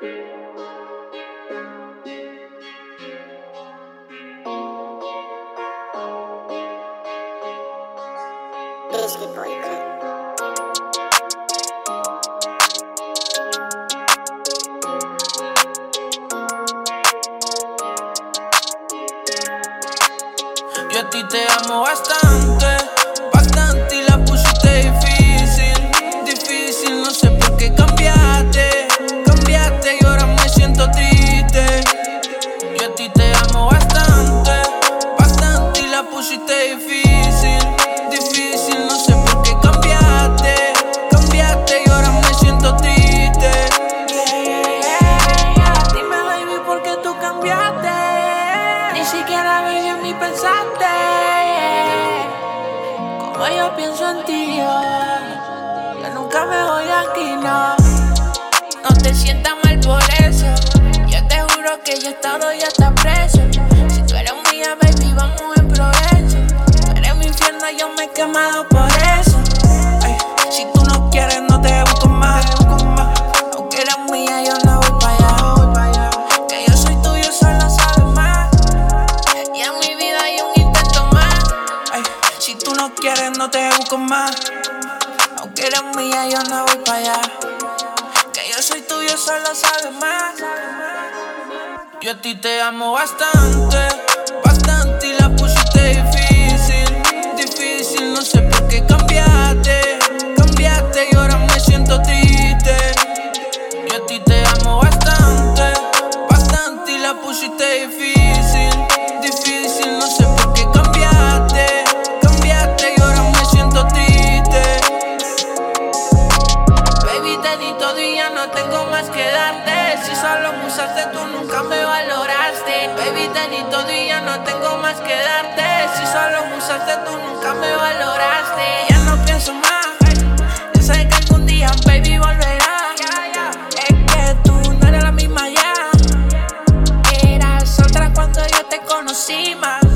Yo a ti te amo bastante siquiera, baby, en mí pensaste. Como yo pienso en ti, oh, que nunca me voy de aquí, no. No te sientas mal por eso. Yo te juro que yo he estado y hasta preso. Si tú eres mía, baby, vamos en progreso. Tú eres mi infierno, yo me he quemado por eso. Si tú quieres, no te busco más. Aunque eres mía, yo no voy para allá. Que yo soy tuyo, solo sabes más. Yo a ti te amo bastante, ya no tengo más que darte. Si solo me usaste, tú nunca me valoraste. Baby, te di todo y ya no tengo más que darte. Si solo me usaste, tú nunca me valoraste. Ya no pienso más. Yo sé que algún día, baby, volverá. Es que tú no eres la misma ya. Eras otra cuando yo te conocí más.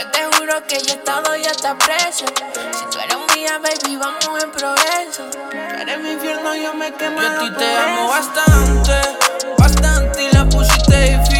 Yo te juro que yo he estado y hasta preso. Si tú eres mía, baby, vamos en progreso. Tú eres mi infierno, yo me quemo. Yo a ti te amo bastante, bastante y la pusiste difícil.